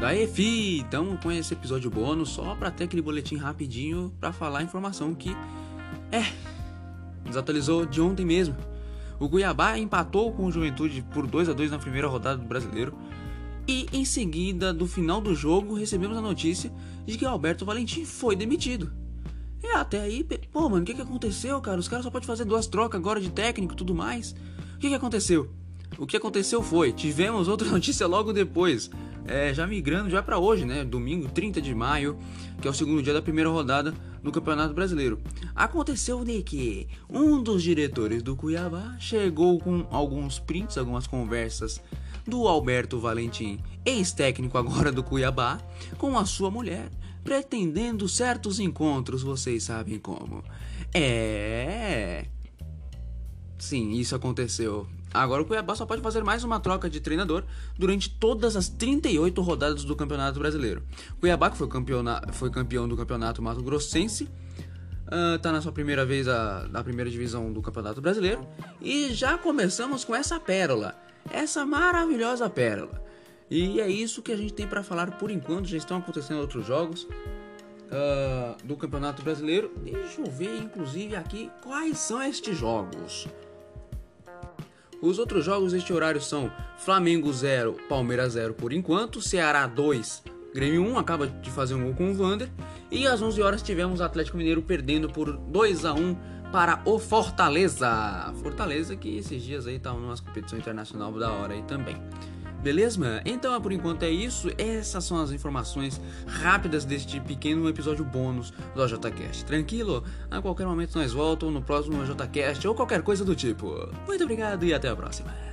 Daí, fi, então com esse episódio bônus só pra ter aquele boletim rapidinho pra falar a informação que é desatualizou de ontem mesmo. O Cuiabá empatou com o Juventude por 2 a 2 na primeira rodada do Brasileiro. E em seguida, do final do jogo, recebemos a notícia de que Alberto Valentim foi demitido. E até aí, pô, mano, o que, que aconteceu, cara? Os caras só podem fazer duas trocas agora de técnico e tudo mais. O que, que aconteceu? O que aconteceu foi, tivemos outra notícia logo depois, é, já migrando já para hoje, né? Domingo 30 de maio, que é o segundo dia da primeira rodada no Campeonato Brasileiro. Aconteceu de que um dos diretores do Cuiabá chegou com alguns prints, algumas conversas do Alberto Valentim, ex-técnico agora do Cuiabá, com a sua mulher, pretendendo certos encontros, vocês sabem como. É. Sim, isso aconteceu. Agora o Cuiabá só pode fazer mais uma troca de treinador durante todas as 38 rodadas do Campeonato Brasileiro. Cuiabá, que foi, foi campeão do Campeonato Mato Grossense, está uh, na sua primeira vez a, na primeira divisão do Campeonato Brasileiro. E já começamos com essa pérola, essa maravilhosa pérola. E é isso que a gente tem para falar por enquanto. Já estão acontecendo outros jogos uh, do Campeonato Brasileiro. Deixa eu ver, inclusive, aqui quais são estes jogos. Os outros jogos deste horário são Flamengo 0, Palmeiras 0 por enquanto, Ceará 2, Grêmio 1 acaba de fazer um gol com o Vander. E às 11 horas tivemos Atlético Mineiro perdendo por 2 a 1 para o Fortaleza. Fortaleza que esses dias aí tá numa competição internacional da hora aí também. Beleza? Então, por enquanto é isso. Essas são as informações rápidas deste pequeno episódio bônus do AJCast. Tranquilo? A qualquer momento nós voltamos no próximo AJCast ou qualquer coisa do tipo. Muito obrigado e até a próxima.